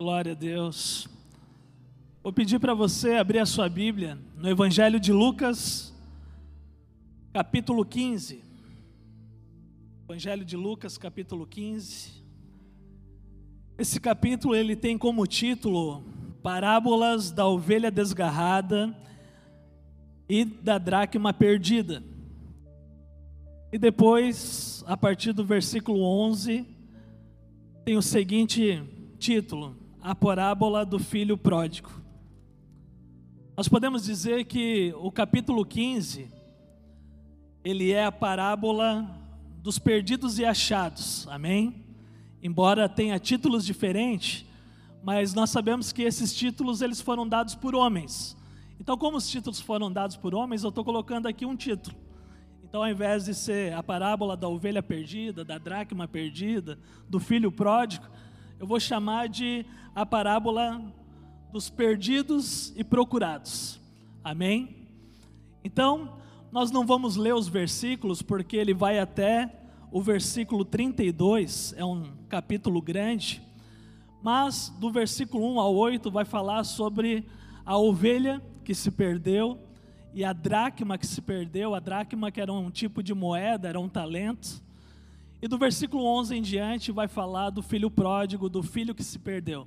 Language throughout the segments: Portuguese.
Glória a Deus. Vou pedir para você abrir a sua Bíblia no Evangelho de Lucas, capítulo 15. Evangelho de Lucas, capítulo 15. Esse capítulo ele tem como título Parábolas da ovelha desgarrada e da dracma perdida. E depois, a partir do versículo 11, tem o seguinte título: A parábola do filho pródigo. Nós podemos dizer que o capítulo 15 ele é a parábola dos perdidos e achados. Amém? Embora tenha títulos diferentes, mas nós sabemos que esses títulos eles foram dados por homens. Então, como os títulos foram dados por homens, eu estou colocando aqui um título. Então, ao invés de ser a parábola da ovelha perdida, da dracma perdida, do filho pródigo, eu vou chamar de a parábola dos perdidos e procurados. Amém? Então, nós não vamos ler os versículos, porque ele vai até o versículo 32, é um capítulo grande, mas do versículo 1 ao 8 vai falar sobre a ovelha que se perdeu e a dracma que se perdeu, a dracma que era um tipo de moeda, era um talento. E do versículo 11 em diante vai falar do filho pródigo, do filho que se perdeu.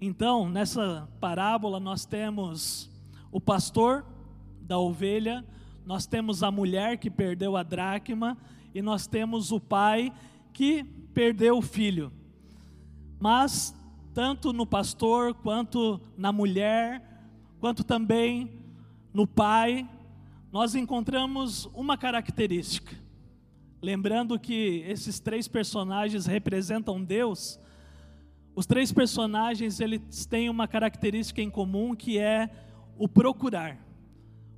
Então, nessa parábola nós temos o pastor da ovelha, nós temos a mulher que perdeu a dracma e nós temos o pai que perdeu o filho. Mas tanto no pastor quanto na mulher quanto também no Pai, nós encontramos uma característica. Lembrando que esses três personagens representam Deus, os três personagens eles têm uma característica em comum que é o procurar.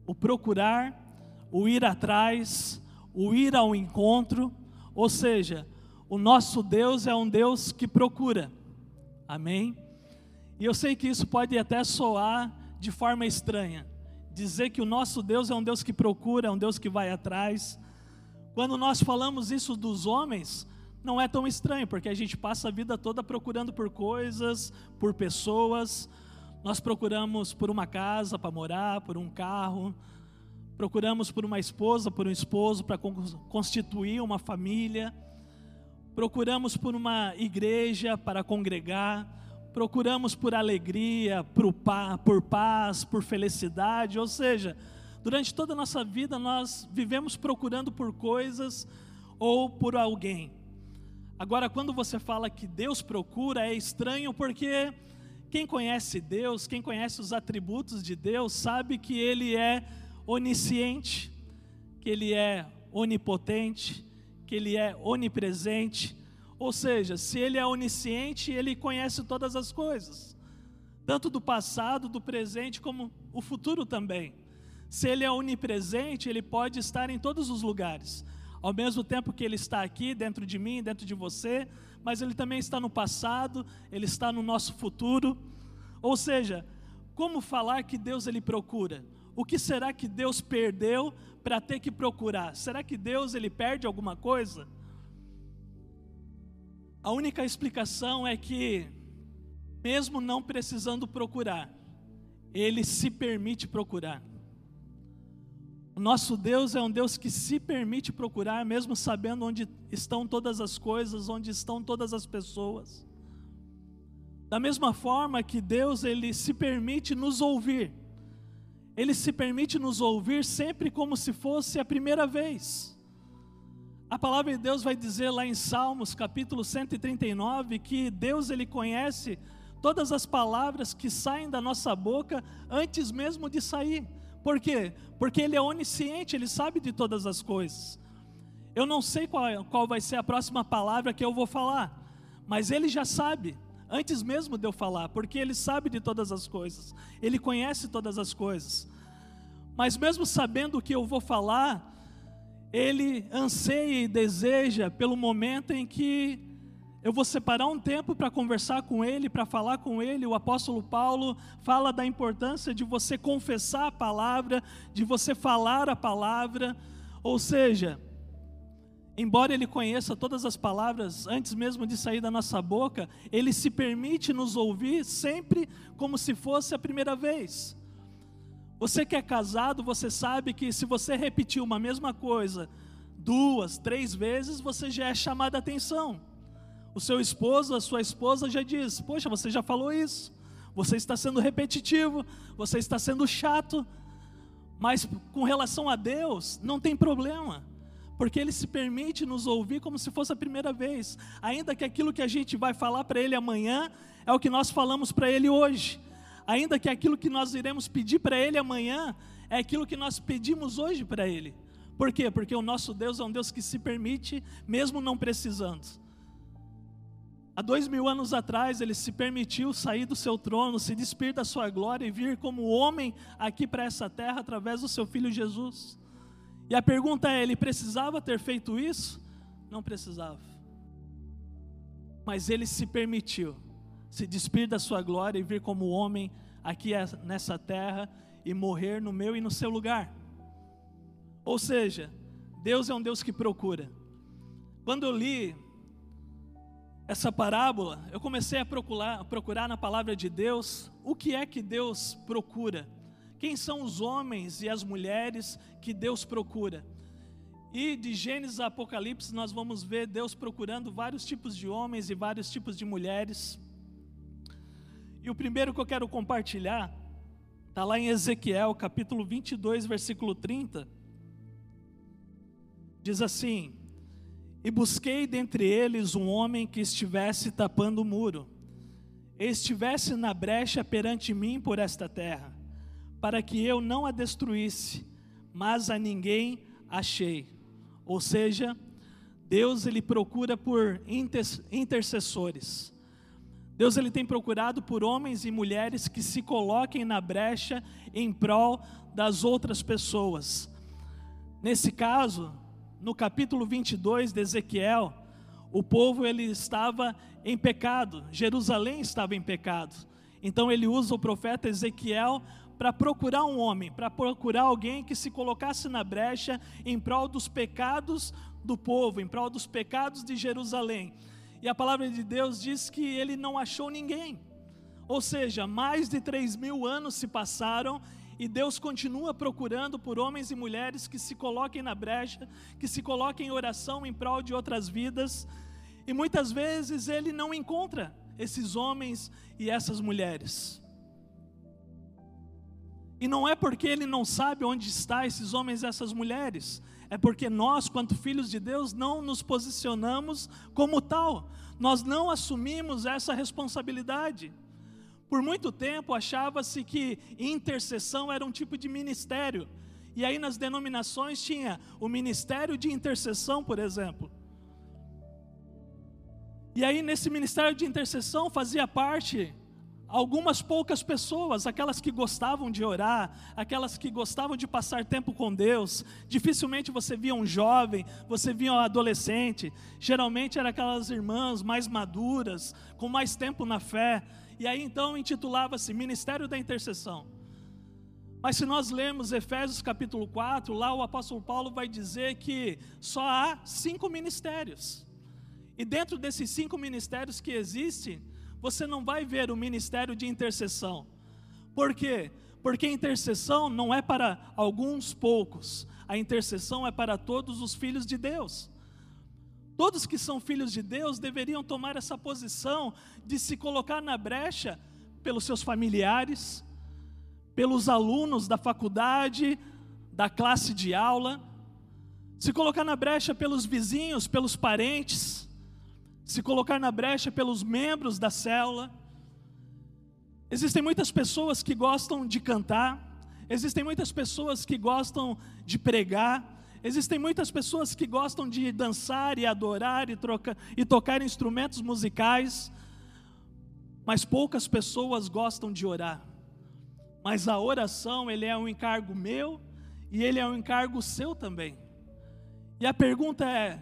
O procurar, o ir atrás, o ir ao encontro, ou seja, o nosso Deus é um Deus que procura. Amém? E eu sei que isso pode até soar de forma estranha. Dizer que o nosso Deus é um Deus que procura, é um Deus que vai atrás. Quando nós falamos isso dos homens, não é tão estranho, porque a gente passa a vida toda procurando por coisas, por pessoas. Nós procuramos por uma casa para morar, por um carro, procuramos por uma esposa, por um esposo para constituir uma família, procuramos por uma igreja para congregar, procuramos por alegria, por, paz, por felicidade, ou seja, durante toda a nossa vida nós vivemos procurando por coisas ou por alguém. Agora, quando você fala que Deus procura, é estranho porque quem conhece Deus, quem conhece os atributos de Deus, sabe que Ele é onisciente, que Ele é onipotente, que Ele é onipresente, ou seja, se ele é onisciente, ele conhece todas as coisas, tanto do passado, do presente, como o futuro também. Se ele é onipresente, ele pode estar em todos os lugares, ao mesmo tempo que ele está aqui dentro de mim, dentro de você, mas ele também está no passado, ele está no nosso futuro. Ou seja, como falar que Deus ele procura? O que será que Deus perdeu para ter que procurar? Será que Deus ele perde alguma coisa? A única explicação é que, mesmo não precisando procurar, Ele se permite procurar. O nosso Deus é um Deus que se permite procurar, mesmo sabendo onde estão todas as coisas, onde estão todas as pessoas. Da mesma forma que Deus ele se permite nos ouvir. Ele se permite nos ouvir sempre como se fosse a primeira vez. A palavra de Deus vai dizer lá em Salmos, capítulo 139, que Deus ele conhece todas as palavras que saem da nossa boca antes mesmo de sair. Por quê? Porque ele é onisciente, ele sabe de todas as coisas. Eu não sei qual, qual vai ser a próxima palavra que eu vou falar, mas ele já sabe, antes mesmo de eu falar, porque ele sabe de todas as coisas, ele conhece todas as coisas. Mas mesmo sabendo o que eu vou falar, ele anseia e deseja pelo momento em que eu vou separar um tempo para conversar com ele, para falar com ele. O apóstolo Paulo fala da importância de você confessar a palavra, de você falar a palavra, ou seja, embora Ele conheça todas as palavras antes mesmo de sair da nossa boca, Ele se permite nos ouvir sempre como se fosse a primeira vez. Você que é casado, você sabe que se você repetir uma mesma coisa duas, três vezes, você já é chamado a atenção. O seu esposo, a sua esposa já diz: Poxa, você já falou isso, você está sendo repetitivo, você está sendo chato. Mas com relação a Deus, não tem problema porque Ele se permite nos ouvir como se fosse a primeira vez, ainda que aquilo que a gente vai falar para Ele amanhã é o que nós falamos para Ele hoje, ainda que aquilo que nós iremos pedir para Ele amanhã é aquilo que nós pedimos hoje para Ele. Por quê? Porque o nosso Deus é um Deus que se permite, mesmo não precisando. Há dois mil anos atrás, ele se permitiu sair do seu trono, se despir da sua glória e vir como homem aqui para essa terra através do seu filho Jesus. E a pergunta é: ele precisava ter feito isso? Não precisava. Mas ele se permitiu se despir da sua glória e vir como homem aqui nessa terra e morrer no meu e no seu lugar. Ou seja, Deus é um Deus que procura. Quando eu li essa parábola, eu comecei a procurar, a procurar na palavra de Deus o que é que Deus procura. Quem são os homens e as mulheres que Deus procura? E de Gênesis a Apocalipse nós vamos ver Deus procurando vários tipos de homens e vários tipos de mulheres. E o primeiro que eu quero compartilhar está lá em Ezequiel, capítulo 22, versículo 30. Diz assim: E busquei dentre eles um homem que estivesse tapando o muro, e estivesse na brecha perante mim por esta terra para que eu não a destruísse, mas a ninguém achei. Ou seja, Deus ele procura por intercessores. Deus ele tem procurado por homens e mulheres que se coloquem na brecha em prol das outras pessoas. Nesse caso, no capítulo 22 de Ezequiel, o povo ele estava em pecado, Jerusalém estava em pecado. Então ele usa o profeta Ezequiel para procurar um homem, para procurar alguém que se colocasse na brecha em prol dos pecados do povo, em prol dos pecados de Jerusalém. E a palavra de Deus diz que ele não achou ninguém. Ou seja, mais de três mil anos se passaram e Deus continua procurando por homens e mulheres que se coloquem na brecha, que se coloquem em oração em prol de outras vidas. E muitas vezes ele não encontra esses homens e essas mulheres. E não é porque ele não sabe onde está esses homens e essas mulheres, é porque nós, quanto filhos de Deus, não nos posicionamos como tal, nós não assumimos essa responsabilidade. Por muito tempo achava-se que intercessão era um tipo de ministério, e aí nas denominações tinha o ministério de intercessão, por exemplo. E aí nesse ministério de intercessão fazia parte algumas poucas pessoas, aquelas que gostavam de orar, aquelas que gostavam de passar tempo com Deus. Dificilmente você via um jovem, você via um adolescente. Geralmente eram aquelas irmãs mais maduras, com mais tempo na fé. E aí então intitulava-se Ministério da Intercessão. Mas se nós lermos Efésios capítulo 4, lá o apóstolo Paulo vai dizer que só há cinco ministérios. E dentro desses cinco ministérios que existem, você não vai ver o ministério de intercessão. Por quê? Porque intercessão não é para alguns poucos, a intercessão é para todos os filhos de Deus. Todos que são filhos de Deus deveriam tomar essa posição de se colocar na brecha pelos seus familiares, pelos alunos da faculdade, da classe de aula, se colocar na brecha pelos vizinhos, pelos parentes, se colocar na brecha pelos membros da célula. Existem muitas pessoas que gostam de cantar, existem muitas pessoas que gostam de pregar, existem muitas pessoas que gostam de dançar e adorar e, troca, e tocar instrumentos musicais, mas poucas pessoas gostam de orar. Mas a oração, ele é um encargo meu e ele é um encargo seu também. E a pergunta é: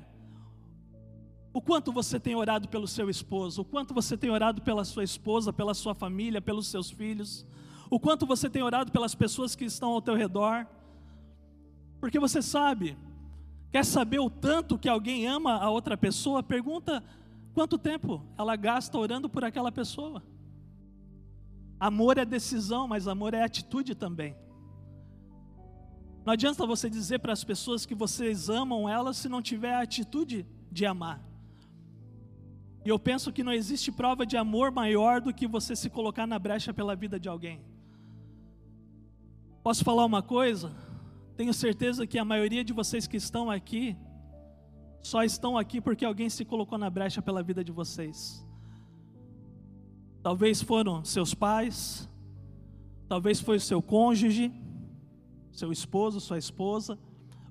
o quanto você tem orado pelo seu esposo, o quanto você tem orado pela sua esposa, pela sua família, pelos seus filhos, o quanto você tem orado pelas pessoas que estão ao teu redor, porque você sabe Quer saber o tanto que alguém ama a outra pessoa? Pergunta quanto tempo ela gasta orando por aquela pessoa. Amor é decisão, mas amor é atitude também. Não adianta você dizer para as pessoas que vocês amam elas se não tiver a atitude de amar. E eu penso que não existe prova de amor maior do que você se colocar na brecha pela vida de alguém. Posso falar uma coisa? Tenho certeza que a maioria de vocês que estão aqui só estão aqui porque alguém se colocou na brecha pela vida de vocês. Talvez foram seus pais, talvez foi o seu cônjuge, seu esposo, sua esposa,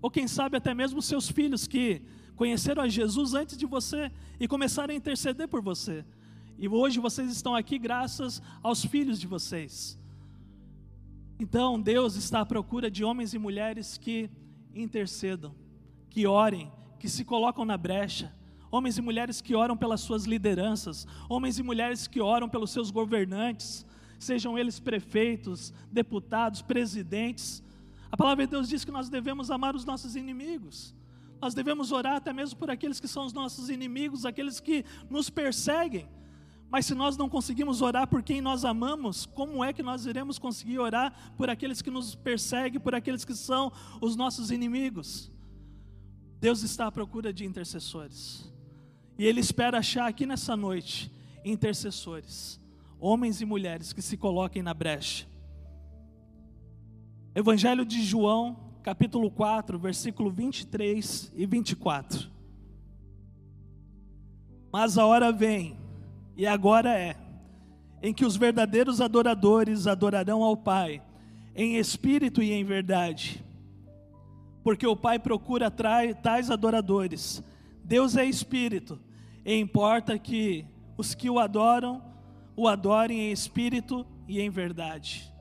ou quem sabe até mesmo seus filhos que conheceram a Jesus antes de você e começaram a interceder por você. E hoje vocês estão aqui graças aos filhos de vocês. Então, Deus está à procura de homens e mulheres que intercedam, que orem, que se colocam na brecha, homens e mulheres que oram pelas suas lideranças, homens e mulheres que oram pelos seus governantes, sejam eles prefeitos, deputados, presidentes. A palavra de Deus diz que nós devemos amar os nossos inimigos. Nós devemos orar até mesmo por aqueles que são os nossos inimigos, aqueles que nos perseguem. Mas se nós não conseguimos orar por quem nós amamos, como é que nós iremos conseguir orar por aqueles que nos perseguem, por aqueles que são os nossos inimigos? Deus está à procura de intercessores. E Ele espera achar aqui nessa noite intercessores, homens e mulheres que se coloquem na brecha. Evangelho de João, capítulo 4, versículo 23 e 24. Mas a hora vem, e agora é, em que os verdadeiros adoradores adorarão ao Pai, em espírito e em verdade, porque o Pai procura tais adoradores. Deus é espírito, e importa que os que o adoram, o adorem em espírito e em verdade.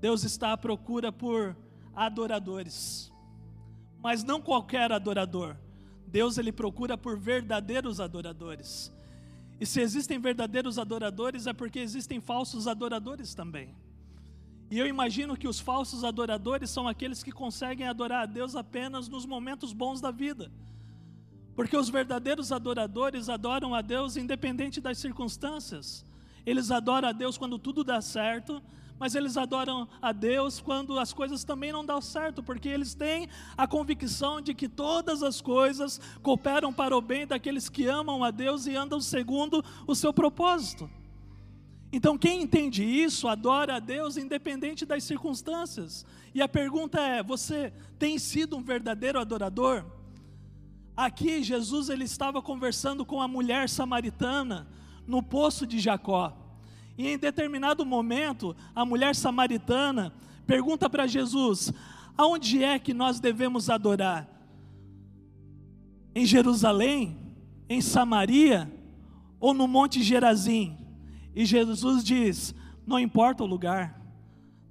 Deus está à procura por adoradores, mas não qualquer adorador. Deus ele procura por verdadeiros adoradores. E se existem verdadeiros adoradores, é porque existem falsos adoradores também. E eu imagino que os falsos adoradores são aqueles que conseguem adorar a Deus apenas nos momentos bons da vida. Porque os verdadeiros adoradores adoram a Deus independente das circunstâncias. Eles adoram a Deus quando tudo dá certo, mas eles adoram a Deus quando as coisas também não dão certo, porque eles têm a convicção de que todas as coisas cooperam para o bem daqueles que amam a Deus e andam segundo o seu propósito. Então, quem entende isso, adora a Deus independente das circunstâncias. E a pergunta é: você tem sido um verdadeiro adorador? Aqui, Jesus ele estava conversando com a mulher samaritana no poço de Jacó. E em determinado momento, a mulher samaritana pergunta para Jesus: aonde é que nós devemos adorar? Em Jerusalém? Em Samaria? Ou no Monte Gerazim? E Jesus diz: não importa o lugar,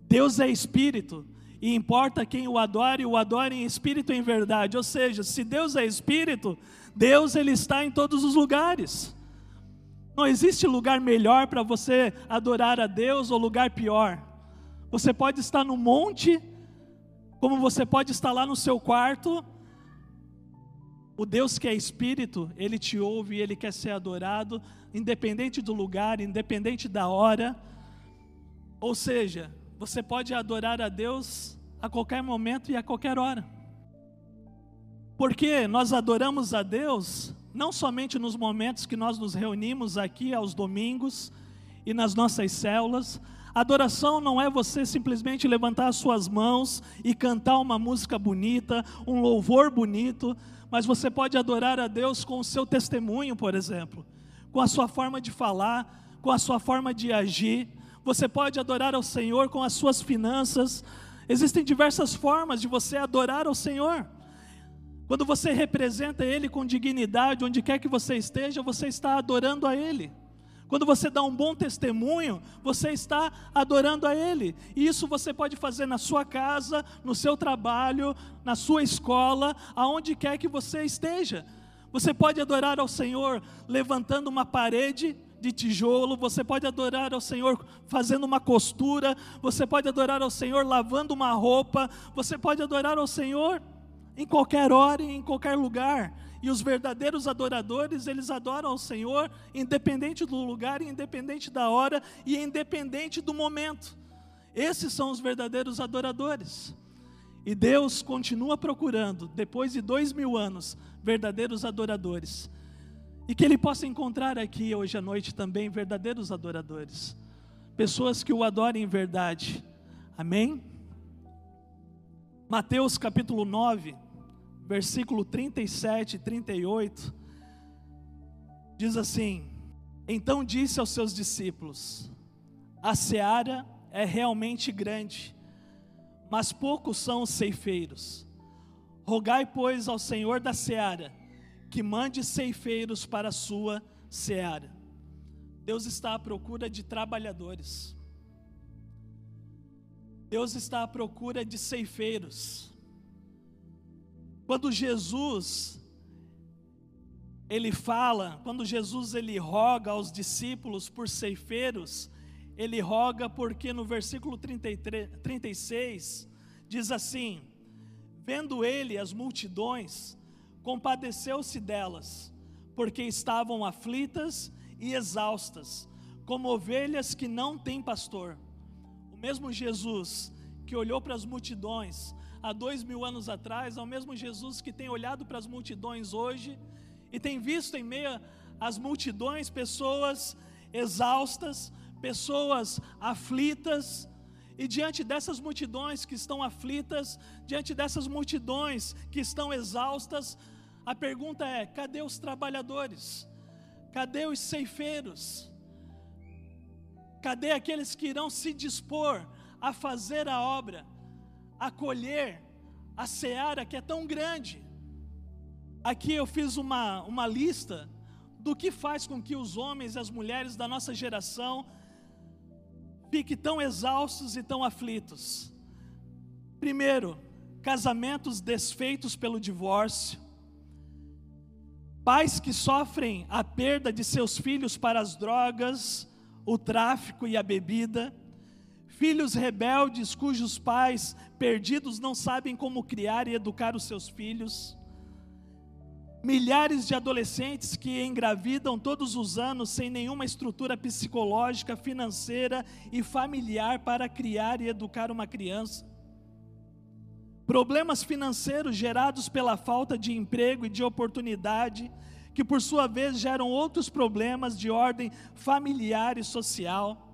Deus é espírito, e importa quem o adore, o adore em espírito e em verdade. Ou seja, se Deus é espírito, Deus ele está em todos os lugares. Não existe lugar melhor para você adorar a Deus ou lugar pior. Você pode estar no monte, como você pode estar lá no seu quarto. O Deus que é espírito, ele te ouve e ele quer ser adorado independente do lugar, independente da hora. Ou seja, você pode adorar a Deus a qualquer momento e a qualquer hora. Porque nós adoramos a Deus não somente nos momentos que nós nos reunimos aqui aos domingos e nas nossas células. Adoração não é você simplesmente levantar as suas mãos e cantar uma música bonita, um louvor bonito, mas você pode adorar a Deus com o seu testemunho, por exemplo com a sua forma de falar, com a sua forma de agir. Você pode adorar ao Senhor com as suas finanças. Existem diversas formas de você adorar ao Senhor. Quando você representa Ele com dignidade, onde quer que você esteja, você está adorando a Ele. Quando você dá um bom testemunho, você está adorando a Ele. E isso você pode fazer na sua casa, no seu trabalho, na sua escola, aonde quer que você esteja. Você pode adorar ao Senhor levantando uma parede de tijolo, você pode adorar ao Senhor fazendo uma costura, você pode adorar ao Senhor lavando uma roupa, você pode adorar ao Senhor em qualquer hora e em qualquer lugar. E os verdadeiros adoradores, eles adoram ao Senhor, independente do lugar, independente da hora e independente do momento. Esses são os verdadeiros adoradores. E Deus continua procurando, depois de dois mil anos, verdadeiros adoradores. E que Ele possa encontrar aqui hoje à noite também verdadeiros adoradores, pessoas que o adorem em verdade. Amém? Mateus capítulo 9, versículo 37 e 38, diz assim: Então disse aos seus discípulos: A seara é realmente grande, mas poucos são os ceifeiros. Rogai, pois, ao Senhor da seara, que mande ceifeiros para a sua seara. Deus está à procura de trabalhadores. Deus está à procura de ceifeiros. Quando Jesus ele fala, quando Jesus ele roga aos discípulos por ceifeiros, ele roga porque no versículo 33, 36 diz assim: Vendo ele as multidões, compadeceu-se delas, porque estavam aflitas e exaustas, como ovelhas que não têm pastor. O mesmo Jesus que olhou para as multidões há dois mil anos atrás, é o mesmo Jesus que tem olhado para as multidões hoje e tem visto em meio às multidões pessoas exaustas, pessoas aflitas, e diante dessas multidões que estão aflitas, diante dessas multidões que estão exaustas, a pergunta é: cadê os trabalhadores? Cadê os ceifeiros? Cadê aqueles que irão se dispor a fazer a obra, a colher a seara que é tão grande? Aqui eu fiz uma, uma lista do que faz com que os homens e as mulheres da nossa geração fiquem tão exaustos e tão aflitos. Primeiro, casamentos desfeitos pelo divórcio, pais que sofrem a perda de seus filhos para as drogas, o tráfico e a bebida, filhos rebeldes cujos pais perdidos não sabem como criar e educar os seus filhos Milhares de adolescentes que engravidam todos os anos sem nenhuma estrutura psicológica, financeira e familiar para criar e educar uma criança. Problemas financeiros gerados pela falta de emprego e de oportunidade, que por sua vez geram outros problemas de ordem familiar e social.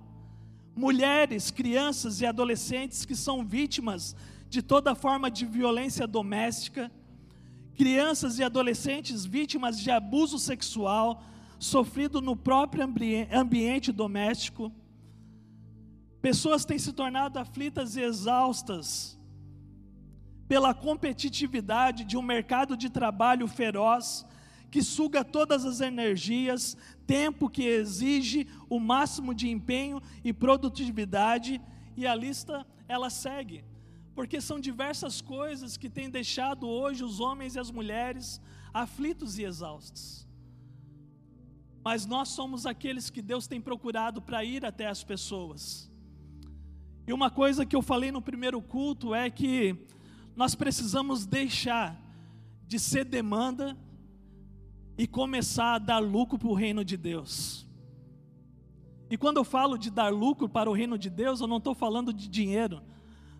Mulheres, crianças e adolescentes que são vítimas de toda forma de violência doméstica crianças e adolescentes vítimas de abuso sexual sofrido no próprio ambiente doméstico. Pessoas têm se tornado aflitas e exaustas pela competitividade de um mercado de trabalho feroz que suga todas as energias, tempo que exige o máximo de empenho e produtividade, e a lista ela segue porque são diversas coisas que têm deixado hoje os homens e as mulheres aflitos e exaustos. Mas nós somos aqueles que Deus tem procurado para ir até as pessoas. E uma coisa que eu falei no primeiro culto é que nós precisamos deixar de ser demanda e começar a dar lucro para o reino de Deus. E quando eu falo de dar lucro para o reino de Deus, eu não estou falando de dinheiro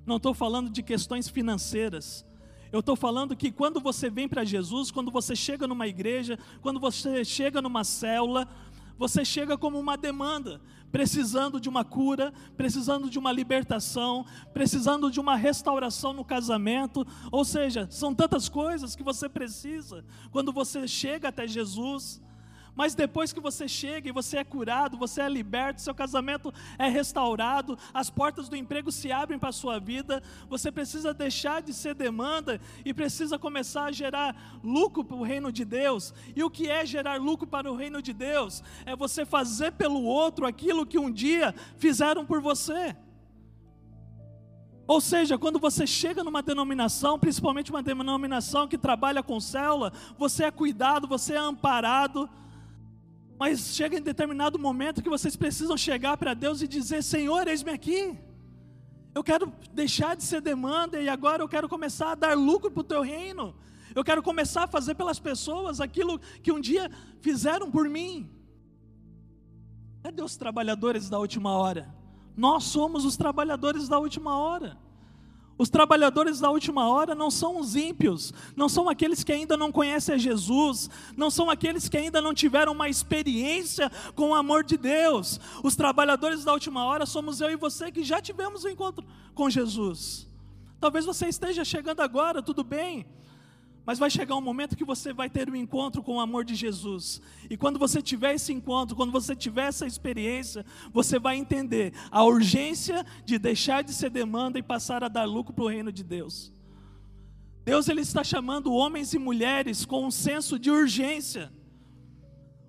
não estou falando de questões financeiras. Eu estou falando que quando você vem para Jesus, quando você chega numa igreja, quando você chega numa célula, você chega como uma demanda, precisando de uma cura, precisando de uma libertação, precisando de uma restauração no casamento, ou seja, são tantas coisas que você precisa quando você chega até Jesus. Mas depois que você chega e você é curado, você é liberto, seu casamento é restaurado, as portas do emprego se abrem para a sua vida, você precisa deixar de ser demanda e precisa começar a gerar lucro para o reino de Deus. E o que é gerar lucro para o reino de Deus? É você fazer pelo outro aquilo que um dia fizeram por você. Ou seja, quando você chega numa denominação, principalmente uma denominação que trabalha com célula, você é cuidado, você é amparado. Mas chega em determinado momento que vocês precisam chegar para Deus e dizer: Senhor, eis-me aqui. Eu quero deixar de ser demanda e agora eu quero começar a dar lucro para o teu reino. Eu quero começar a fazer pelas pessoas aquilo que um dia fizeram por mim. Cadê os trabalhadores da última hora? Nós somos os trabalhadores da última hora. Os trabalhadores da última hora não são os ímpios, não são aqueles que ainda não conhecem a Jesus, não são aqueles que ainda não tiveram uma experiência com o amor de Deus. Os trabalhadores da última hora somos eu e você que já tivemos um encontro com Jesus. Talvez você esteja chegando agora, tudo bem, mas vai chegar um momento que você vai ter um encontro com o amor de Jesus. E quando você tiver esse encontro, quando você tiver essa experiência, você vai entender a urgência de deixar de ser demanda e passar a dar lucro para o reino de Deus. Deus ele está chamando homens e mulheres com um senso de urgência.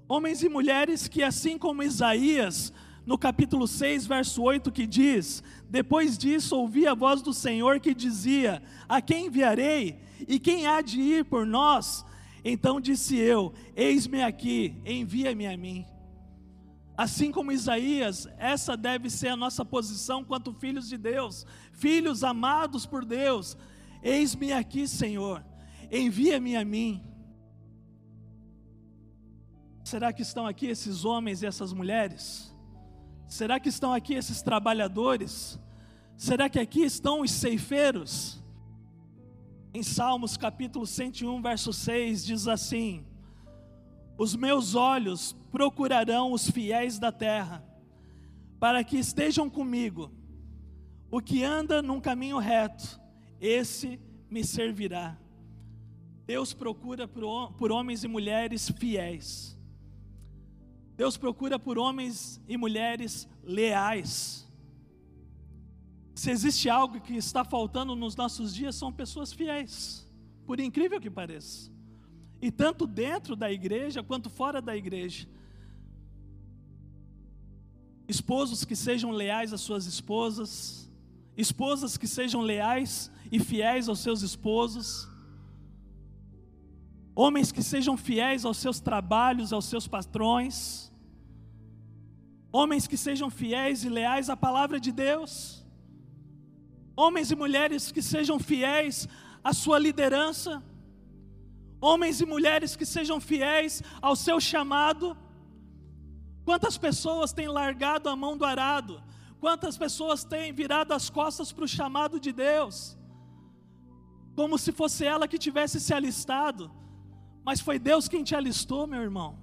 Homens e mulheres que assim como Isaías, no capítulo 6, verso 8, que diz: Depois disso ouvi a voz do Senhor que dizia: A quem enviarei? E quem há de ir por nós? Então disse eu: Eis-me aqui, envia-me a mim. Assim como Isaías, essa deve ser a nossa posição quanto filhos de Deus, filhos amados por Deus. Eis-me aqui, Senhor, envia-me a mim. Será que estão aqui esses homens e essas mulheres? Será que estão aqui esses trabalhadores? Será que aqui estão os ceifeiros? Em Salmos capítulo 101, verso 6, diz assim: Os meus olhos procurarão os fiéis da terra, para que estejam comigo. O que anda num caminho reto, esse me servirá. Deus procura por, homens e mulheres fiéis. Deus procura por homens e mulheres leais. Se existe algo que está faltando nos nossos dias, são pessoas fiéis, por incrível que pareça. E tanto dentro da igreja quanto fora da igreja. Esposos que sejam leais às suas esposas, esposas que sejam leais e fiéis aos seus esposos, homens que sejam fiéis aos seus trabalhos, aos seus patrões, homens que sejam fiéis e leais à palavra de Deus homens e mulheres que sejam fiéis à sua liderança, homens e mulheres que sejam fiéis ao seu chamado. Quantas pessoas têm largado a mão do arado? Quantas pessoas têm virado as costas para o chamado de Deus? Como se fosse ela que tivesse se alistado, mas foi Deus quem te alistou, meu irmão.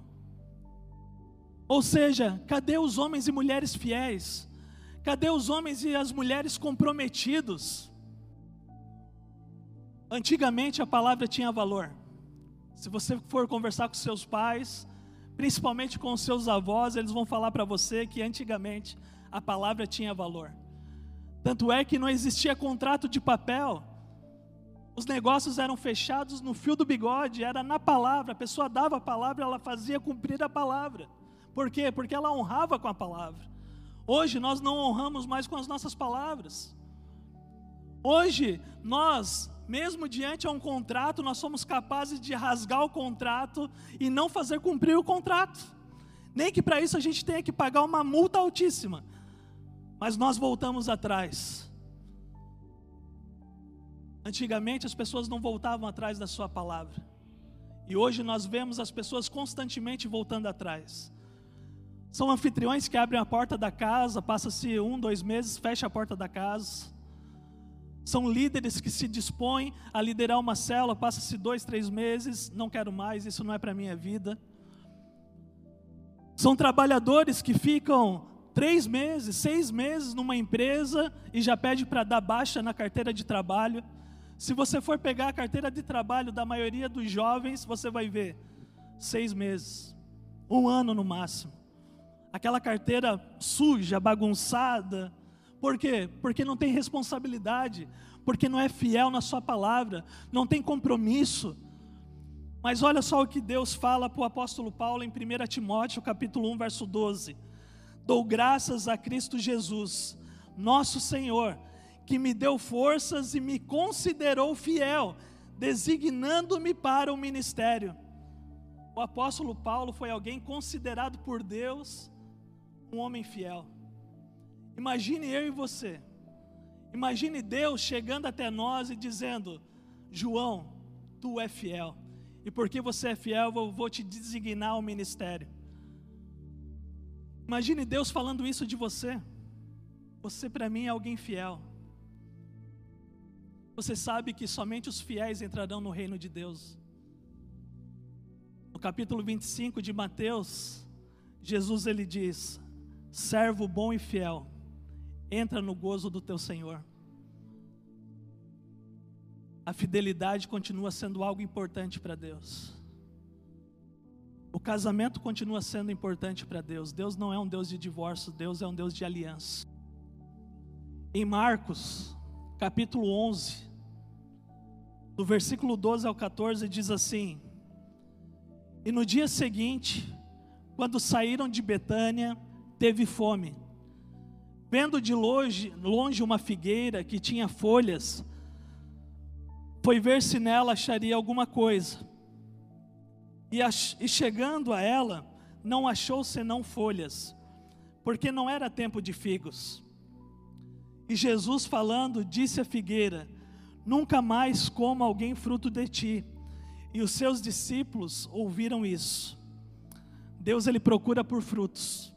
Ou seja, cadê os homens e mulheres fiéis? Cadê os homens e as mulheres comprometidos? Antigamente a palavra tinha valor. Se você for conversar com seus pais, principalmente com seus avós, eles vão falar para você que antigamente a palavra tinha valor. Tanto é que não existia contrato de papel. Os negócios eram fechados no fio do bigode, era na palavra. A pessoa dava a palavra, ela fazia cumprir a palavra. Por quê? Porque ela honrava com a palavra. Hoje nós não honramos mais com as nossas palavras. Hoje nós, mesmo diante a um contrato, nós somos capazes de rasgar o contrato e não fazer cumprir o contrato. Nem que para isso a gente tenha que pagar uma multa altíssima. Mas nós voltamos atrás. Antigamente as pessoas não voltavam atrás da sua palavra. E hoje nós vemos as pessoas constantemente voltando atrás. São anfitriões que abrem a porta da casa, passa-se um, dois meses, fecha a porta da casa. São líderes que se dispõem a liderar uma célula, passa-se dois, três meses, não quero mais, isso não é para a minha vida. São trabalhadores que ficam três meses, seis meses numa empresa e já pede para dar baixa na carteira de trabalho. Se você for pegar a carteira de trabalho da maioria dos jovens, você vai ver seis meses, um ano no máximo aquela carteira suja, bagunçada. Por quê? Porque não tem responsabilidade, porque não é fiel na sua palavra, não tem compromisso. Mas olha só o que Deus fala para o apóstolo Paulo em 1 Timóteo, capítulo 1, verso 12. Dou graças a Cristo Jesus, nosso Senhor, que me deu forças e me considerou fiel, designando-me para o ministério. O apóstolo Paulo foi alguém considerado por Deus um homem fiel. Imagine eu e você. Imagine Deus chegando até nós e dizendo: João, tu é fiel, e porque você é fiel, eu vou te designar ao ministério. Imagine Deus falando isso de você. Você para mim é alguém fiel. Você sabe que somente os fiéis entrarão no reino de Deus. No capítulo 25 de Mateus, Jesus ele diz: Servo bom e fiel, entra no gozo do teu Senhor. A fidelidade continua sendo algo importante para Deus. O casamento continua sendo importante para Deus. Deus não é um Deus de divórcio, Deus é um Deus de aliança. Em Marcos, capítulo 11, do versículo 12 ao 14, diz assim: E no dia seguinte, quando saíram de Betânia, teve fome. Vendo de longe, longe uma figueira que tinha folhas, foi ver se nela acharia alguma coisa. E, e chegando a ela, não achou senão folhas, porque não era tempo de figos. E Jesus falando, disse à figueira: Nunca mais coma alguém fruto de ti. E os seus discípulos ouviram isso. Deus ele procura por frutos.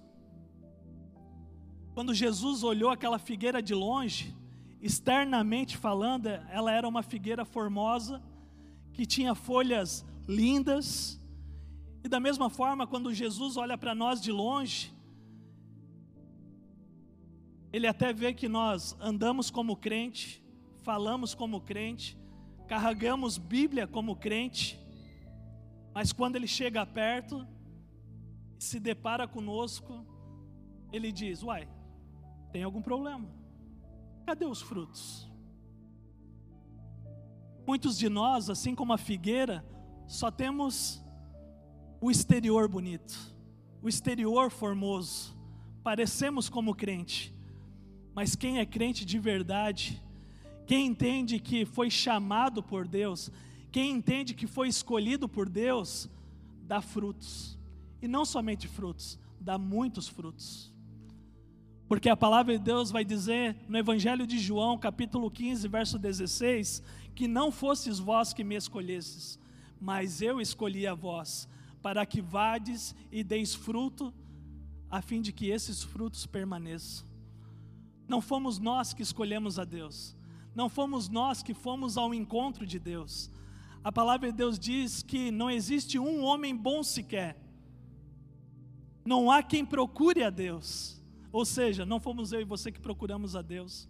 Quando Jesus olhou aquela figueira de longe, externamente falando, ela era uma figueira formosa, que tinha folhas lindas. E da mesma forma, quando Jesus olha para nós de longe, ele até vê que nós andamos como crente, falamos como crente, carregamos Bíblia como crente, mas quando ele chega perto, se depara conosco, ele diz: Uai, tem algum problema? Cadê os frutos? Muitos de nós, assim como a figueira, só temos o exterior bonito, o exterior formoso, parecemos como crente, mas quem é crente de verdade, quem entende que foi chamado por Deus, quem entende que foi escolhido por Deus, dá frutos, e não somente frutos, dá muitos frutos. Porque a palavra de Deus vai dizer no Evangelho de João, capítulo 15, verso 16, que não fostes vós que me escolhestes, mas eu escolhi a vós, para que vades e deis fruto, a fim de que esses frutos permaneçam. Não fomos nós que escolhemos a Deus, não fomos nós que fomos ao encontro de Deus. A palavra de Deus diz que não existe um homem bom sequer, não há quem procure a Deus, ou seja, não fomos eu e você que procuramos a Deus,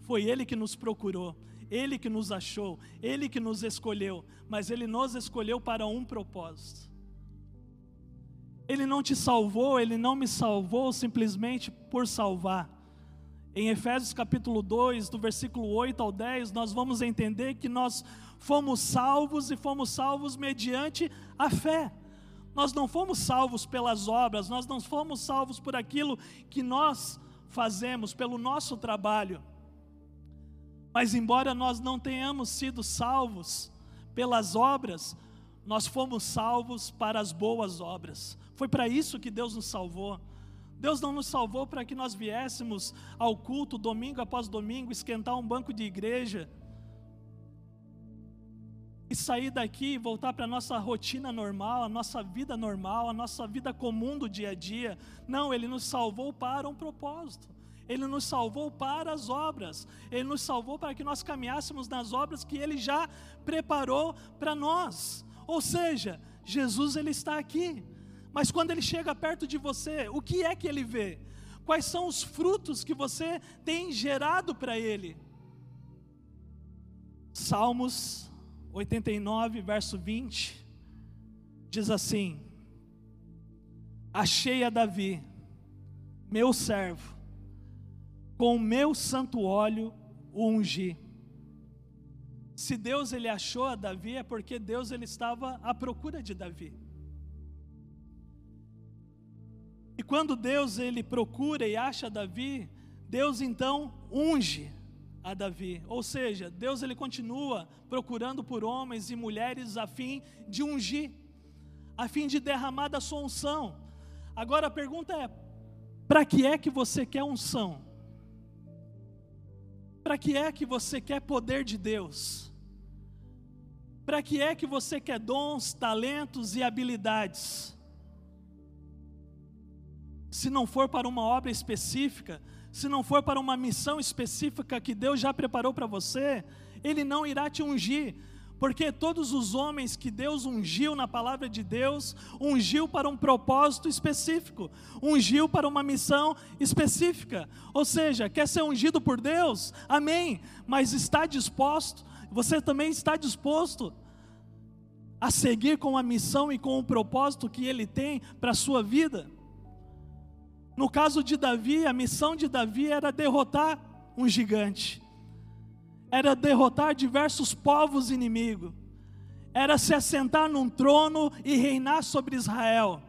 foi Ele que nos procurou, Ele que nos achou, Ele que nos escolheu, mas Ele nos escolheu para um propósito. Ele não te salvou, Ele não me salvou simplesmente por salvar. Em Efésios capítulo 2, do versículo 8 ao 10, nós vamos entender que nós fomos salvos e fomos salvos mediante a fé. Nós não fomos salvos pelas obras, nós não fomos salvos por aquilo que nós fazemos, pelo nosso trabalho. Mas, embora nós não tenhamos sido salvos pelas obras, nós fomos salvos para as boas obras. Foi para isso que Deus nos salvou. Deus não nos salvou para que nós viéssemos ao culto domingo após domingo, esquentar um banco de igreja e sair daqui e voltar para a nossa rotina normal, a nossa vida normal, a nossa vida comum do dia a dia. Não, Ele nos salvou para um propósito. Ele nos salvou para as obras. Ele nos salvou para que nós caminhássemos nas obras que Ele já preparou para nós. Ou seja, Jesus Ele está aqui. Mas quando ele chega perto de você, o que é que ele vê? Quais são os frutos que você tem gerado para ele? Salmos 89, verso 20, diz assim: Achei a Davi, meu servo, com o meu santo óleo o ungi. Se Deus ele achou a Davi é porque Deus ele estava à procura de Davi. E quando Deus ele procura e acha Davi, Deus então unge a Davi. Ou seja, Deus ele continua procurando por homens e mulheres a fim de ungir, a fim de derramar da sua unção. Agora a pergunta é: para que é que você quer unção? Para que é que você quer poder de Deus? Para que é que você quer dons, talentos e habilidades? Se não for para uma obra específica, se não for para uma missão específica que Deus já preparou para você, Ele não irá te ungir, porque todos os homens que Deus ungiu na palavra de Deus, ungiu para um propósito específico, ungiu para uma missão específica. Ou seja, quer ser ungido por Deus? Amém. Mas está disposto, você também está disposto a seguir com a missão e com o propósito que ele tem para a sua vida? No caso de Davi, a missão de Davi era derrotar um gigante era derrotar diversos povos inimigos, era se assentar num trono e reinar sobre Israel.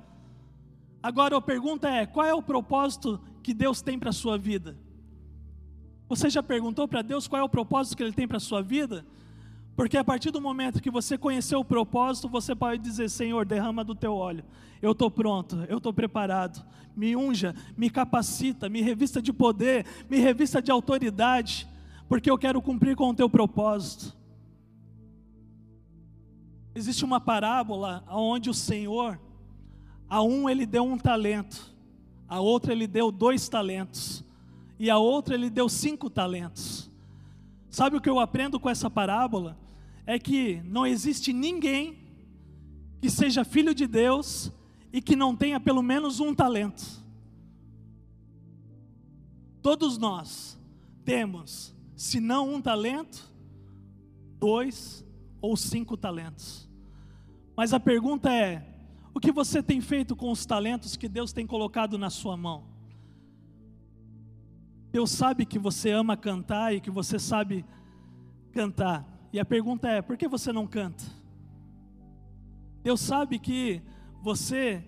Agora a pergunta é: qual é o propósito que Deus tem para a sua vida? Você já perguntou para Deus qual é o propósito que Ele tem para a sua vida? Porque a partir do momento que você conheceu o propósito, você pode dizer: Senhor, derrama do teu óleo. Eu estou pronto, eu estou preparado. Me unja, me capacita, me revista de poder, me revista de autoridade porque eu quero cumprir com o teu propósito. Existe uma parábola onde o Senhor, a um ele deu um talento, a outra ele deu dois talentos, e a outra ele deu cinco talentos. Sabe o que eu aprendo com essa parábola? É que não existe ninguém que seja filho de Deus e que não tenha pelo menos um talento. Todos nós temos se não um talento, dois ou cinco talentos. Mas a pergunta é: o que você tem feito com os talentos que Deus tem colocado na sua mão? Deus sabe que você ama cantar e que você sabe cantar. E a pergunta é: por que você não canta? Deus sabe que você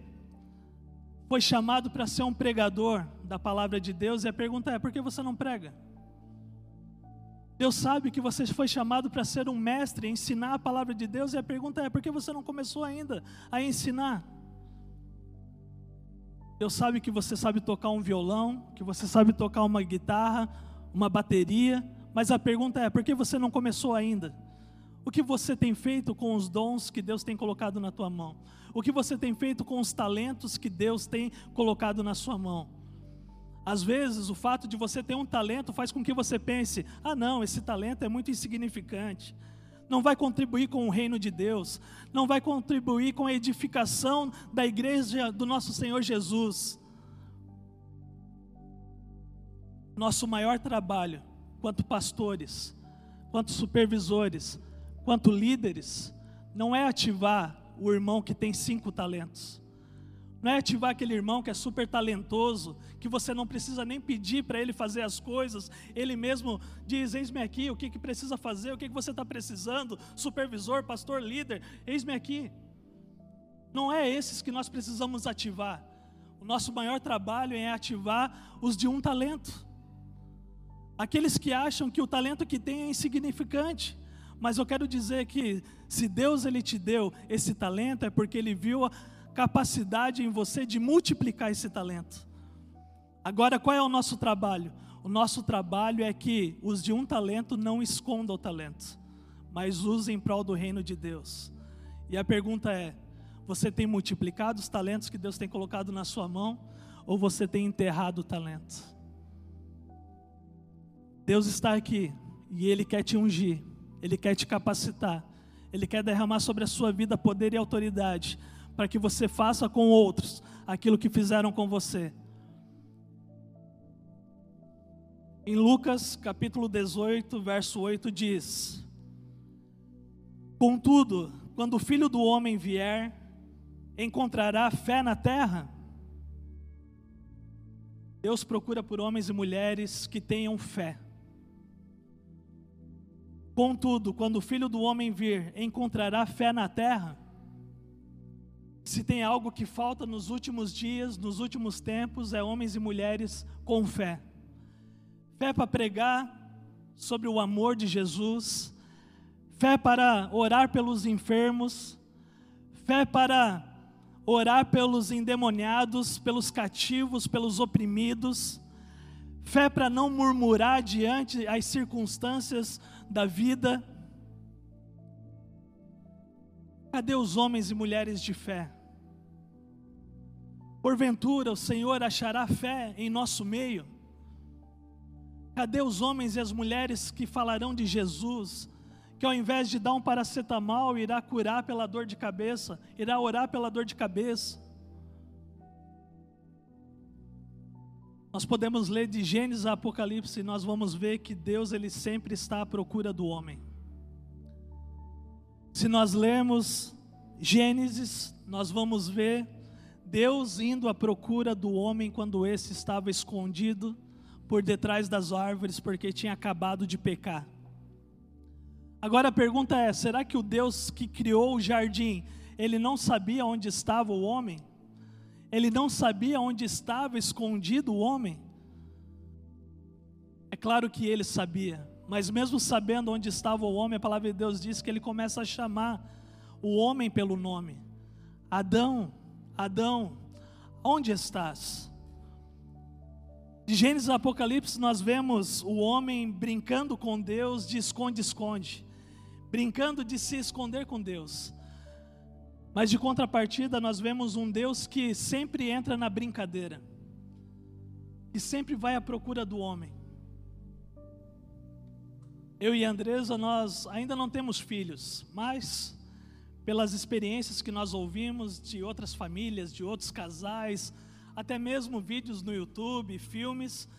foi chamado para ser um pregador da palavra de Deus, e a pergunta é: por que você não prega? Deus sabe que você foi chamado para ser um mestre, ensinar a palavra de Deus, e a pergunta é: por que você não começou ainda a ensinar? Deus sabe que você sabe tocar um violão, que você sabe tocar uma guitarra, uma bateria, mas a pergunta é: por que você não começou ainda? O que você tem feito com os dons que Deus tem colocado na tua mão? O que você tem feito com os talentos que Deus tem colocado na sua mão? Às vezes, o fato de você ter um talento faz com que você pense: ah, não, esse talento é muito insignificante, não vai contribuir com o reino de Deus, não vai contribuir com a edificação da igreja do nosso Senhor Jesus. Nosso maior trabalho, quanto pastores, quanto supervisores, quanto líderes, não é ativar o irmão que tem cinco talentos não é ativar aquele irmão que é super talentoso, que você não precisa nem pedir para ele fazer as coisas, ele mesmo diz: Eis-me aqui, o que, que precisa fazer, o que, que você está precisando, supervisor, pastor, líder, eis-me aqui. Não é esses que nós precisamos ativar. O nosso maior trabalho é ativar os de um talento. Aqueles que acham que o talento que tem é insignificante. Mas eu quero dizer que se Deus ele te deu esse talento é porque ele viu a capacidade em você de multiplicar esse talento. Agora, qual é o nosso trabalho? O nosso trabalho é que os de um talento não escondam o talento, mas usem em prol do reino de Deus. E a pergunta é: você tem multiplicado os talentos que Deus tem colocado na sua mão, ou você tem enterrado o talento? Deus está aqui e Ele quer te ungir, Ele quer te capacitar, Ele quer derramar sobre a sua vida poder e autoridade para que você faça com outros aquilo que fizeram com você. Em Lucas capítulo 18, verso 8 diz: Contudo, quando o filho do homem vier, encontrará fé na terra? Deus procura por homens e mulheres que tenham fé. Contudo, quando o filho do homem vir, encontrará fé na terra? Se tem algo que falta nos últimos dias, nos últimos tempos, é homens e mulheres com fé. Fé para pregar sobre o amor de Jesus, fé para orar pelos enfermos, fé para orar pelos endemoniados, pelos cativos, pelos oprimidos, fé para não murmurar diante as circunstâncias da vida. Cadê os homens e mulheres de fé? Porventura o Senhor achará fé em nosso meio? Cadê os homens e as mulheres que falarão de Jesus, que ao invés de dar um paracetamol, irá curar pela dor de cabeça, irá orar pela dor de cabeça? Nós podemos ler de Gênesis a Apocalipse e nós vamos ver que Deus ele sempre está à procura do homem. Se nós lermos Gênesis, nós vamos ver Deus indo à procura do homem quando esse estava escondido por detrás das árvores porque tinha acabado de pecar. Agora a pergunta é: será que o Deus que criou o jardim, ele não sabia onde estava o homem? Ele não sabia onde estava escondido o homem? É claro que ele sabia, mas mesmo sabendo onde estava o homem, a palavra de Deus diz que ele começa a chamar o homem pelo nome: Adão, Adão, onde estás? De Gênesis a Apocalipse, nós vemos o homem brincando com Deus de esconde-esconde, brincando de se esconder com Deus. Mas de contrapartida, nós vemos um Deus que sempre entra na brincadeira, e sempre vai à procura do homem. Eu e Andresa, nós ainda não temos filhos, mas pelas experiências que nós ouvimos de outras famílias, de outros casais, até mesmo vídeos no YouTube, filmes,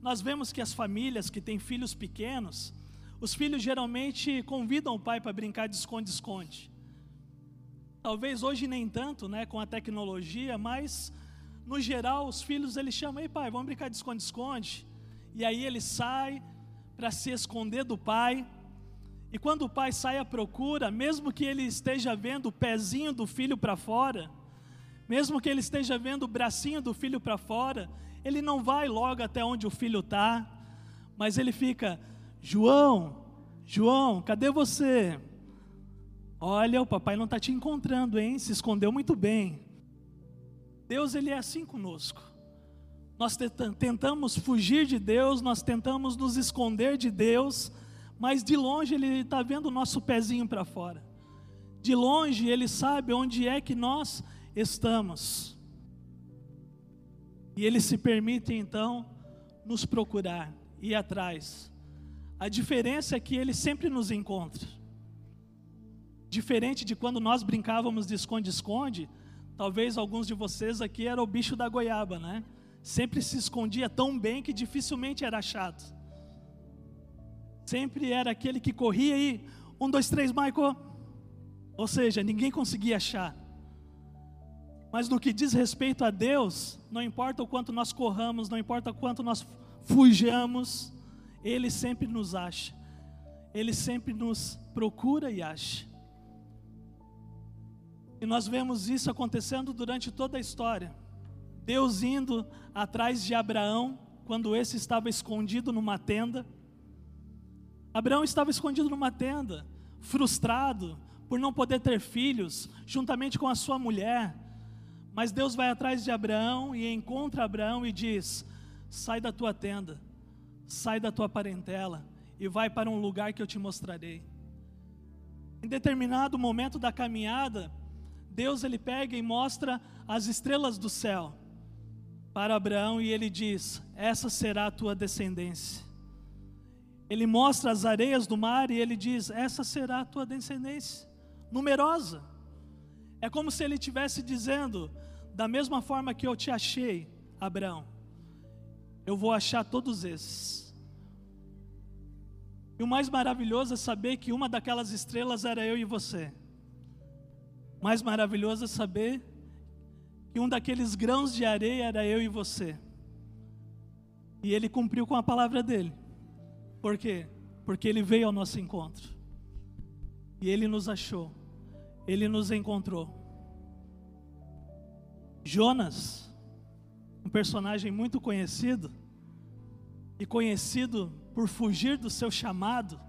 nós vemos que as famílias que têm filhos pequenos, os filhos geralmente convidam o pai para brincar de esconde-esconde. Talvez hoje nem tanto, né, com a tecnologia, mas no geral os filhos eles chamam, ei pai, vamos brincar de esconde-esconde. E aí ele sai para se esconder do pai. E quando o pai sai à procura, mesmo que ele esteja vendo o pezinho do filho para fora, mesmo que ele esteja vendo o bracinho do filho para fora, ele não vai logo até onde o filho está, mas ele fica: João, João, cadê você? Olha, o papai não está te encontrando, hein? Se escondeu muito bem. Deus, ele é assim conosco. Nós tentamos fugir de Deus, nós tentamos nos esconder de Deus, mas de longe Ele está vendo o nosso pezinho para fora. De longe Ele sabe onde é que nós estamos. E Ele se permite então nos procurar, ir atrás. A diferença é que Ele sempre nos encontra. Diferente de quando nós brincávamos de esconde-esconde, talvez alguns de vocês aqui era o bicho da goiaba, né? Sempre se escondia tão bem que dificilmente era achado. Sempre era aquele que corria e um, dois, três, Michael. Ou seja, ninguém conseguia achar. Mas no que diz respeito a Deus, não importa o quanto nós corramos, não importa o quanto nós fujamos, Ele sempre nos acha, Ele sempre nos procura e acha. E nós vemos isso acontecendo durante toda a história. Deus indo atrás de Abraão, quando esse estava escondido numa tenda. Abraão estava escondido numa tenda, frustrado por não poder ter filhos, juntamente com a sua mulher. Mas Deus vai atrás de Abraão e encontra Abraão e diz: Sai da tua tenda, sai da tua parentela e vai para um lugar que eu te mostrarei. Em determinado momento da caminhada, Deus ele pega e mostra as estrelas do céu para Abraão e ele diz: Essa será a tua descendência. Ele mostra as areias do mar e ele diz: Essa será a tua descendência, numerosa. É como se ele estivesse dizendo: da mesma forma que eu te achei, Abraão, eu vou achar todos esses. E o mais maravilhoso é saber que uma daquelas estrelas era eu e você. Mais maravilhoso é saber que um daqueles grãos de areia era eu e você. E ele cumpriu com a palavra dele. Por quê? Porque ele veio ao nosso encontro. E ele nos achou. Ele nos encontrou. Jonas, um personagem muito conhecido, e conhecido por fugir do seu chamado.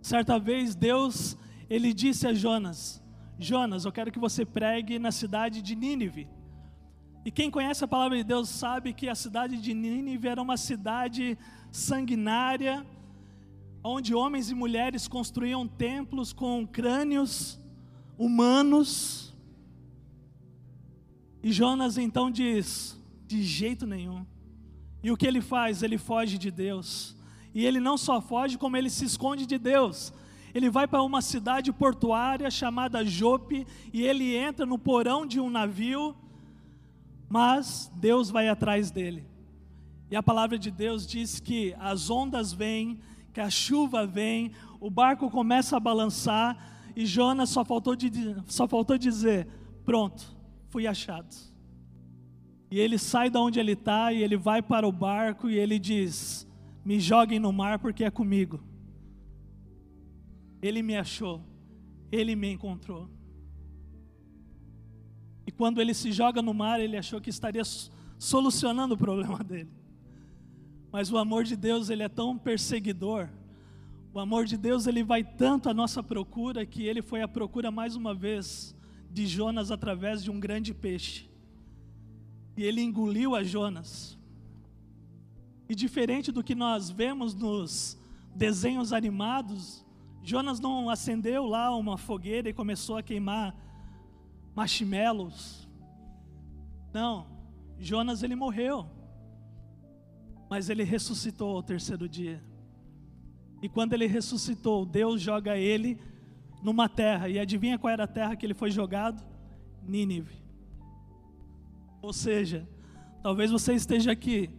Certa vez Deus, ele disse a Jonas: Jonas, eu quero que você pregue na cidade de Nínive. E quem conhece a palavra de Deus sabe que a cidade de Nínive era uma cidade sanguinária, onde homens e mulheres construíam templos com crânios humanos. E Jonas então diz: de jeito nenhum. E o que ele faz? Ele foge de Deus. E ele não só foge, como ele se esconde de Deus. Ele vai para uma cidade portuária chamada Jope e ele entra no porão de um navio, mas Deus vai atrás dele. E a palavra de Deus diz que as ondas vêm, que a chuva vem, o barco começa a balançar e Jonas só faltou, de, só faltou dizer: Pronto, fui achado. E ele sai da onde ele está e ele vai para o barco e ele diz: Me joguem no mar porque é comigo. Ele me achou, ele me encontrou. E quando ele se joga no mar, ele achou que estaria solucionando o problema dele. Mas o amor de Deus, ele é tão perseguidor. O amor de Deus, ele vai tanto à nossa procura que ele foi à procura mais uma vez de Jonas através de um grande peixe. E ele engoliu a Jonas. E diferente do que nós vemos nos desenhos animados, Jonas não acendeu lá uma fogueira e começou a queimar marshmallows. Não, Jonas ele morreu. Mas ele ressuscitou ao terceiro dia. E quando ele ressuscitou, Deus joga ele numa terra. E adivinha qual era a terra que ele foi jogado? Nínive. Ou seja, talvez você esteja aqui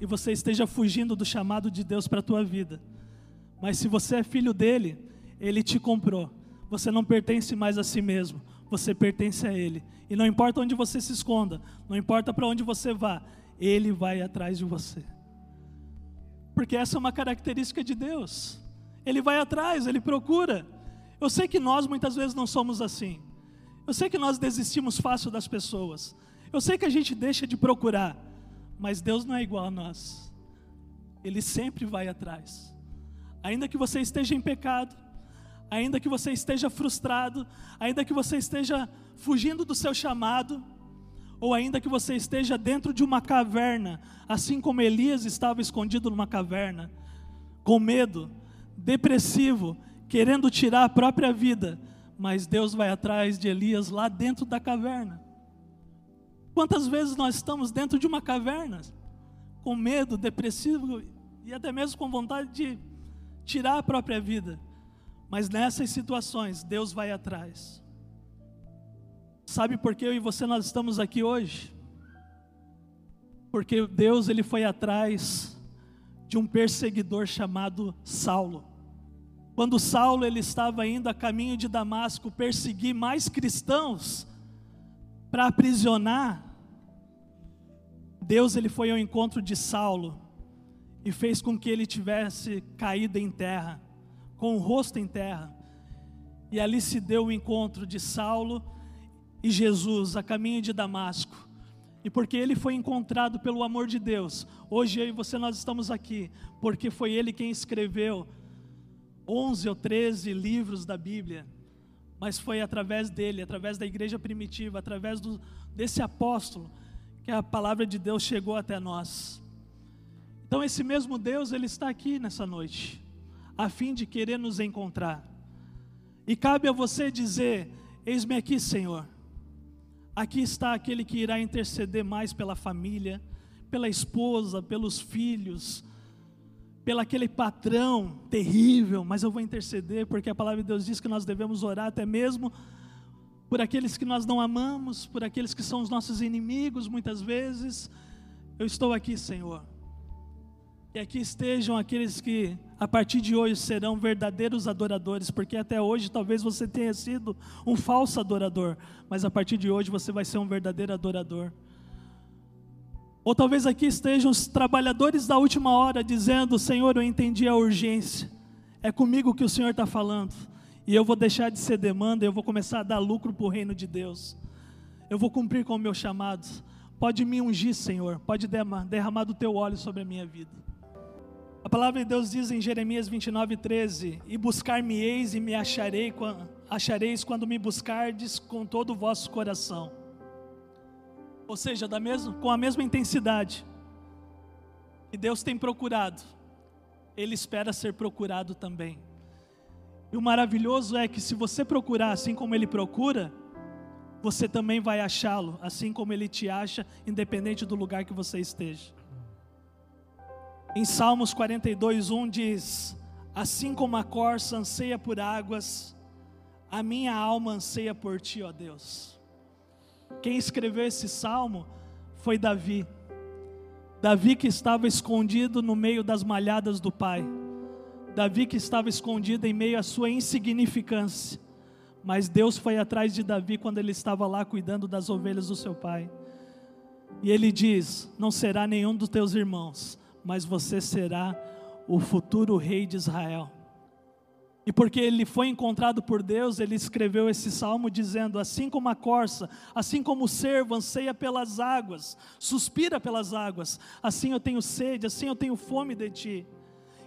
e você esteja fugindo do chamado de Deus para a tua vida. Mas se você é filho dele, ele te comprou. Você não pertence mais a si mesmo, você pertence a ele. E não importa onde você se esconda, não importa para onde você vá, ele vai atrás de você porque essa é uma característica de Deus. Ele vai atrás, ele procura. Eu sei que nós muitas vezes não somos assim. Eu sei que nós desistimos fácil das pessoas. Eu sei que a gente deixa de procurar, mas Deus não é igual a nós. Ele sempre vai atrás. Ainda que você esteja em pecado, ainda que você esteja frustrado, ainda que você esteja fugindo do seu chamado, ou ainda que você esteja dentro de uma caverna, assim como Elias estava escondido numa caverna, com medo, depressivo, querendo tirar a própria vida, mas Deus vai atrás de Elias lá dentro da caverna. Quantas vezes nós estamos dentro de uma caverna, com medo, depressivo e até mesmo com vontade de tirar a própria vida, mas nessas situações Deus vai atrás. Sabe por que eu e você nós estamos aqui hoje? Porque Deus ele foi atrás de um perseguidor chamado Saulo. Quando Saulo ele estava indo a caminho de Damasco perseguir mais cristãos para aprisionar, Deus ele foi ao encontro de Saulo e fez com que ele tivesse caído em terra, com o rosto em terra. E ali se deu o encontro de Saulo e Jesus a caminho de Damasco. E porque ele foi encontrado pelo amor de Deus, hoje eu e você nós estamos aqui, porque foi ele quem escreveu 11 ou 13 livros da Bíblia, mas foi através dele, através da igreja primitiva, através do, desse apóstolo, que a palavra de Deus chegou até nós. Então esse mesmo Deus, ele está aqui nessa noite, a fim de querer nos encontrar. E cabe a você dizer: Eis-me aqui, Senhor. Aqui está aquele que irá interceder mais pela família, pela esposa, pelos filhos, pelo aquele patrão terrível, mas eu vou interceder porque a palavra de Deus diz que nós devemos orar até mesmo por aqueles que nós não amamos, por aqueles que são os nossos inimigos muitas vezes. Eu estou aqui, Senhor. Que aqui estejam aqueles que a partir de hoje serão verdadeiros adoradores, porque até hoje talvez você tenha sido um falso adorador, mas a partir de hoje você vai ser um verdadeiro adorador. Ou talvez aqui estejam os trabalhadores da última hora dizendo: Senhor, eu entendi a urgência, é comigo que o Senhor está falando, e eu vou deixar de ser demanda, eu vou começar a dar lucro para o reino de Deus, eu vou cumprir com o meu chamado. Pode me ungir, Senhor, pode derramar do teu óleo sobre a minha vida. A palavra de Deus diz em Jeremias 29, 13: E buscar-me-eis e me acharei, achareis quando me buscardes com todo o vosso coração. Ou seja, da mesma, com a mesma intensidade que Deus tem procurado, Ele espera ser procurado também. E o maravilhoso é que se você procurar assim como Ele procura, você também vai achá-lo, assim como Ele te acha, independente do lugar que você esteja. Em Salmos 42, 1 diz: Assim como a corça anseia por águas, a minha alma anseia por ti, ó Deus. Quem escreveu esse salmo foi Davi. Davi que estava escondido no meio das malhadas do pai. Davi que estava escondido em meio à sua insignificância. Mas Deus foi atrás de Davi quando ele estava lá cuidando das ovelhas do seu pai. E ele diz: Não será nenhum dos teus irmãos, mas você será o futuro rei de Israel. E porque ele foi encontrado por Deus, ele escreveu esse salmo dizendo: Assim como a corça, assim como o servo anseia pelas águas, suspira pelas águas, assim eu tenho sede, assim eu tenho fome de ti.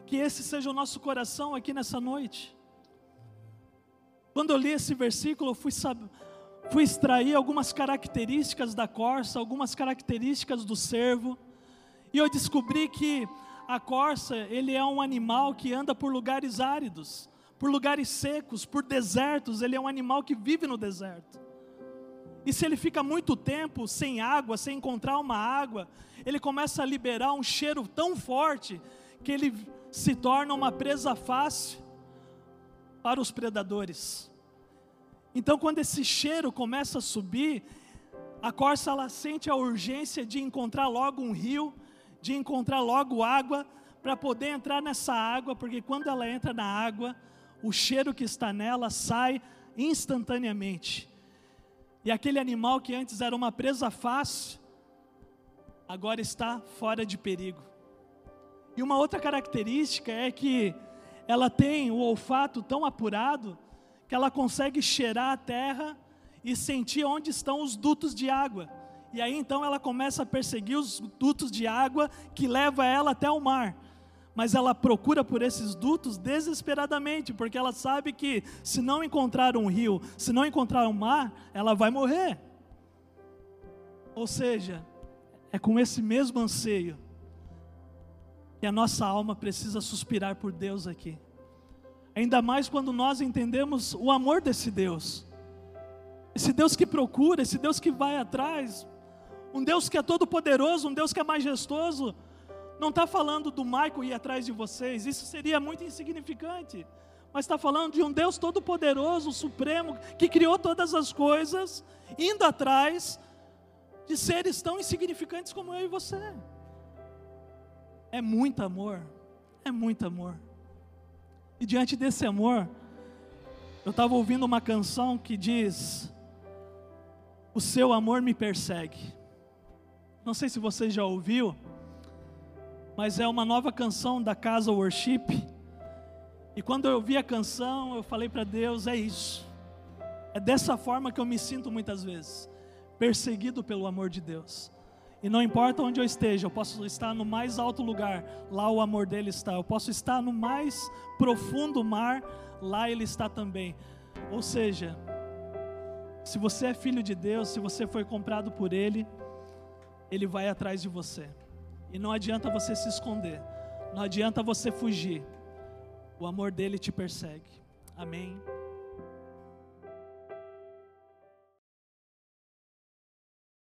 Que esse seja o nosso coração aqui nessa noite. Quando eu li esse versículo, eu fui, fui extrair algumas características da corça, algumas características do servo, e eu descobri que a corça, ele é um animal que anda por lugares áridos por lugares secos, por desertos, ele é um animal que vive no deserto. E se ele fica muito tempo sem água, sem encontrar uma água, ele começa a liberar um cheiro tão forte que ele se torna uma presa fácil para os predadores. Então, quando esse cheiro começa a subir, a corça ela sente a urgência de encontrar logo um rio, de encontrar logo água para poder entrar nessa água, porque quando ela entra na água, o cheiro que está nela sai instantaneamente. E aquele animal que antes era uma presa fácil, agora está fora de perigo. E uma outra característica é que ela tem o olfato tão apurado que ela consegue cheirar a terra e sentir onde estão os dutos de água. E aí então ela começa a perseguir os dutos de água que leva ela até o mar mas ela procura por esses dutos desesperadamente, porque ela sabe que se não encontrar um rio, se não encontrar um mar, ela vai morrer. Ou seja, é com esse mesmo anseio que a nossa alma precisa suspirar por Deus aqui. Ainda mais quando nós entendemos o amor desse Deus. Esse Deus que procura, esse Deus que vai atrás, um Deus que é todo poderoso, um Deus que é majestoso, não está falando do Michael ir atrás de vocês, isso seria muito insignificante. Mas está falando de um Deus todo-poderoso, supremo, que criou todas as coisas, indo atrás de seres tão insignificantes como eu e você. É muito amor, é muito amor. E diante desse amor, eu estava ouvindo uma canção que diz: O seu amor me persegue. Não sei se você já ouviu mas é uma nova canção da casa Worship. E quando eu ouvi a canção, eu falei para Deus: é isso. É dessa forma que eu me sinto muitas vezes, perseguido pelo amor de Deus. E não importa onde eu esteja, eu posso estar no mais alto lugar, lá o amor dele está. Eu posso estar no mais profundo mar, lá ele está também. Ou seja, se você é filho de Deus, se você foi comprado por ele, ele vai atrás de você. E não adianta você se esconder, não adianta você fugir. O amor dele te persegue. Amém.